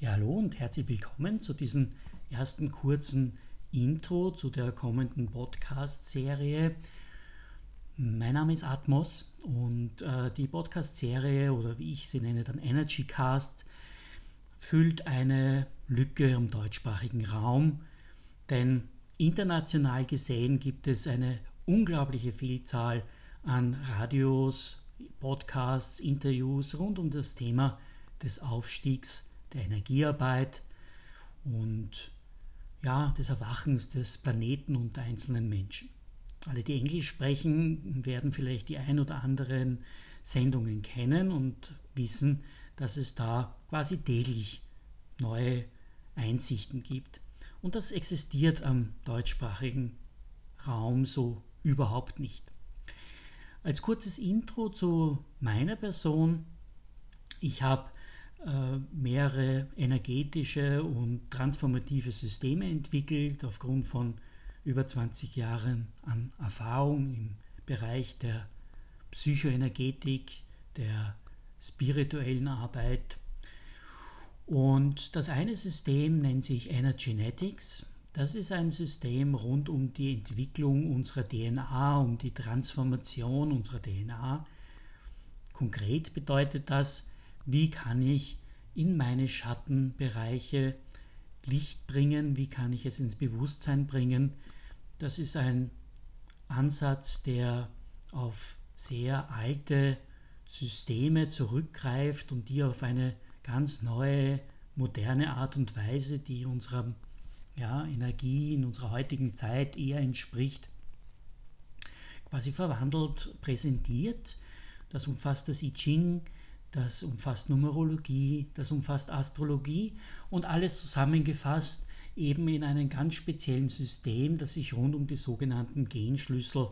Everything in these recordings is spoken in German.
Ja, hallo und herzlich willkommen zu diesem ersten kurzen Intro zu der kommenden Podcast-Serie. Mein Name ist Atmos und äh, die Podcast-Serie oder wie ich sie nenne, dann Energy Cast, füllt eine Lücke im deutschsprachigen Raum, denn international gesehen gibt es eine unglaubliche Vielzahl an Radios, Podcasts, Interviews rund um das Thema des Aufstiegs der Energiearbeit und ja, des Erwachens des Planeten und der einzelnen Menschen. Alle, die Englisch sprechen, werden vielleicht die ein oder anderen Sendungen kennen und wissen, dass es da quasi täglich neue Einsichten gibt. Und das existiert am deutschsprachigen Raum so überhaupt nicht. Als kurzes Intro zu meiner Person. Ich habe mehrere energetische und transformative Systeme entwickelt aufgrund von über 20 Jahren an Erfahrung im Bereich der Psychoenergetik, der spirituellen Arbeit. Und das eine System nennt sich Energenetics. Das ist ein System rund um die Entwicklung unserer DNA, um die Transformation unserer DNA. Konkret bedeutet das, wie kann ich in meine Schattenbereiche Licht bringen, wie kann ich es ins Bewusstsein bringen. Das ist ein Ansatz, der auf sehr alte Systeme zurückgreift und die auf eine ganz neue, moderne Art und Weise, die unserer ja, Energie in unserer heutigen Zeit eher entspricht, quasi verwandelt, präsentiert. Das umfasst das I Ching, das umfasst Numerologie, das umfasst Astrologie und alles zusammengefasst eben in einem ganz speziellen System, das sich rund um die sogenannten Genschlüssel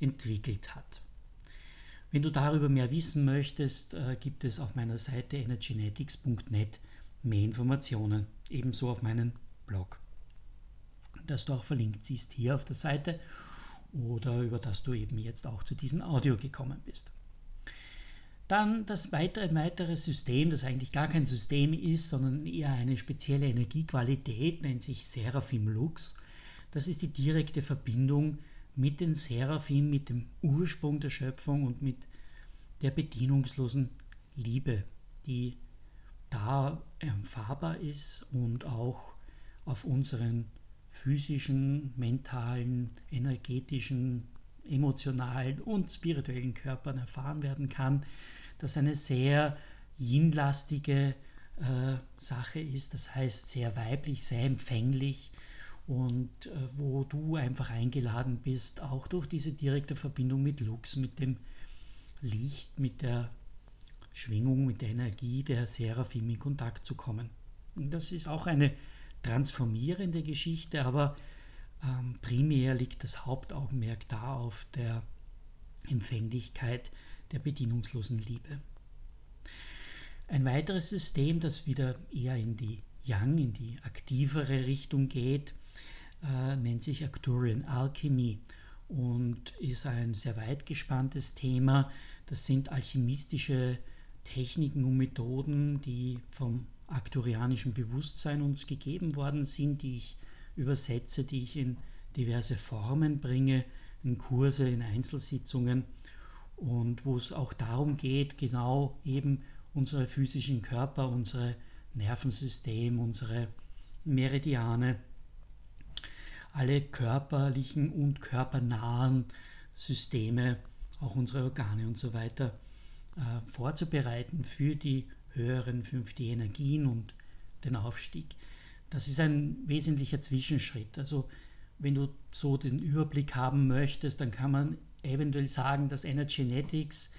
entwickelt hat. Wenn du darüber mehr wissen möchtest, äh, gibt es auf meiner Seite energenetics.net mehr Informationen, ebenso auf meinem Blog, das du auch verlinkt siehst hier auf der Seite oder über das du eben jetzt auch zu diesem Audio gekommen bist. Dann das weitere, weitere System, das eigentlich gar kein System ist, sondern eher eine spezielle Energiequalität, nennt sich Seraphim Lux. Das ist die direkte Verbindung mit den Seraphim, mit dem Ursprung der Schöpfung und mit der bedienungslosen Liebe, die da erfahrbar ist und auch auf unseren physischen, mentalen, energetischen, emotionalen und spirituellen Körpern erfahren werden kann das eine sehr yin-lastige äh, Sache ist, das heißt sehr weiblich, sehr empfänglich und äh, wo du einfach eingeladen bist, auch durch diese direkte Verbindung mit Lux, mit dem Licht, mit der Schwingung, mit der Energie der Seraphim in Kontakt zu kommen. Und das ist auch eine transformierende Geschichte, aber ähm, primär liegt das Hauptaugenmerk da auf der Empfänglichkeit der bedienungslosen Liebe. Ein weiteres System, das wieder eher in die Yang, in die aktivere Richtung geht, äh, nennt sich Arcturian Alchemy und ist ein sehr weit gespanntes Thema. Das sind alchemistische Techniken und Methoden, die vom arcturianischen Bewusstsein uns gegeben worden sind, die ich übersetze, die ich in diverse Formen bringe, in Kurse, in Einzelsitzungen und wo es auch darum geht, genau eben unsere physischen Körper, unsere Nervensystem, unsere Meridiane, alle körperlichen und körpernahen Systeme, auch unsere Organe und so weiter äh, vorzubereiten für die höheren 5D-Energien und den Aufstieg. Das ist ein wesentlicher Zwischenschritt. Also wenn du so den Überblick haben möchtest, dann kann man eventuell sagen, dass Energenetics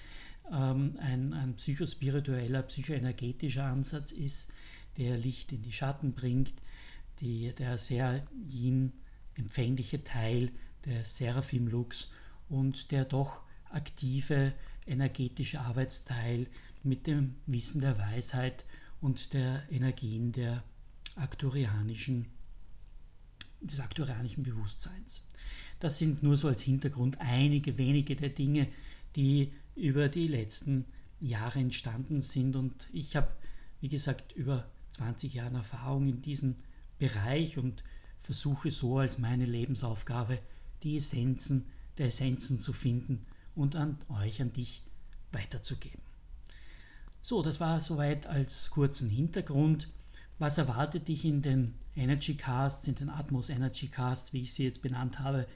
ähm, ein, ein psychospiritueller, psychoenergetischer Ansatz ist, der Licht in die Schatten bringt, die, der sehr yin-empfängliche Teil der Seraphim Lux und der doch aktive energetische Arbeitsteil mit dem Wissen der Weisheit und der Energien der aktorianischen, des aktorianischen Bewusstseins. Das sind nur so als Hintergrund einige wenige der Dinge, die über die letzten Jahre entstanden sind. Und ich habe, wie gesagt, über 20 Jahren Erfahrung in diesem Bereich und versuche so als meine Lebensaufgabe die Essenzen der Essenzen zu finden und an euch, an dich weiterzugeben. So, das war soweit als kurzen Hintergrund. Was erwartet dich in den Energy Casts, in den Atmos Energy Casts, wie ich sie jetzt benannt habe?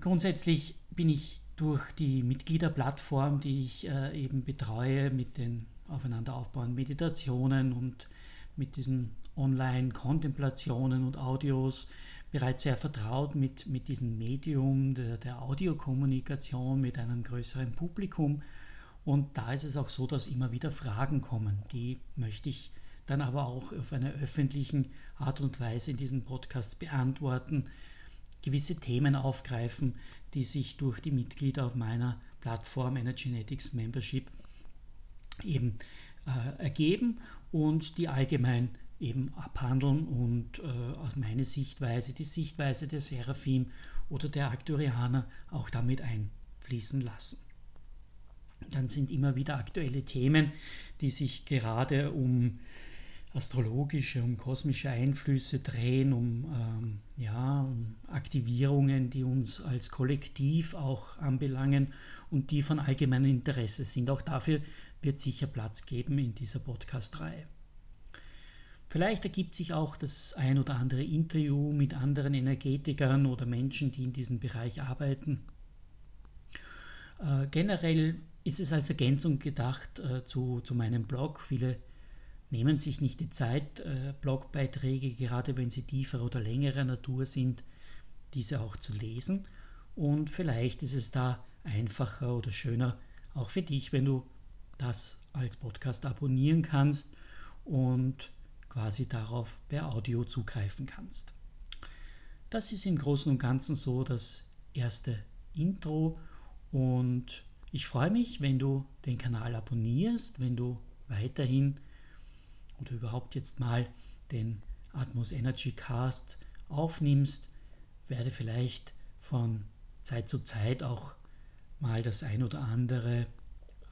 Grundsätzlich bin ich durch die Mitgliederplattform, die ich äh, eben betreue, mit den aufeinander aufbauenden Meditationen und mit diesen Online-Kontemplationen und Audios bereits sehr vertraut mit, mit diesem Medium der, der Audiokommunikation mit einem größeren Publikum. Und da ist es auch so, dass immer wieder Fragen kommen. Die möchte ich dann aber auch auf einer öffentlichen Art und Weise in diesem Podcast beantworten, gewisse Themen aufgreifen, die sich durch die Mitglieder auf meiner Plattform Energenetics Membership eben äh, ergeben und die allgemein eben abhandeln und äh, aus meiner Sichtweise, die Sichtweise der Seraphim oder der Arcturianer auch damit einfließen lassen. Dann sind immer wieder aktuelle Themen, die sich gerade um astrologische, um kosmische Einflüsse drehen, um, ähm, ja, um Aktivierungen, die uns als Kollektiv auch anbelangen und die von allgemeinem Interesse sind. Auch dafür wird sicher Platz geben in dieser Podcast-Reihe. Vielleicht ergibt sich auch das ein oder andere Interview mit anderen Energetikern oder Menschen, die in diesem Bereich arbeiten. Äh, generell ist es als Ergänzung gedacht äh, zu, zu meinem Blog. Viele nehmen sich nicht die Zeit, äh, Blogbeiträge, gerade wenn sie tiefer oder längerer Natur sind, diese auch zu lesen. Und vielleicht ist es da einfacher oder schöner, auch für dich, wenn du das als Podcast abonnieren kannst und quasi darauf per Audio zugreifen kannst. Das ist im Großen und Ganzen so das erste Intro und ich freue mich, wenn du den Kanal abonnierst, wenn du weiterhin oder überhaupt jetzt mal den Atmos Energy Cast aufnimmst, werde vielleicht von Zeit zu Zeit auch mal das ein oder andere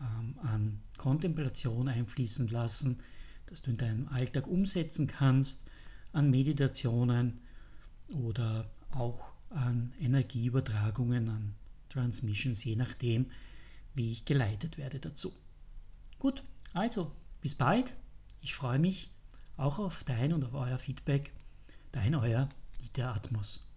ähm, an Kontemplation einfließen lassen, das du in deinem Alltag umsetzen kannst, an Meditationen oder auch an Energieübertragungen, an Transmissions, je nachdem, wie ich geleitet werde dazu. Gut, also bis bald. Ich freue mich auch auf dein und auf euer Feedback. Dein euer Dieter Atmos.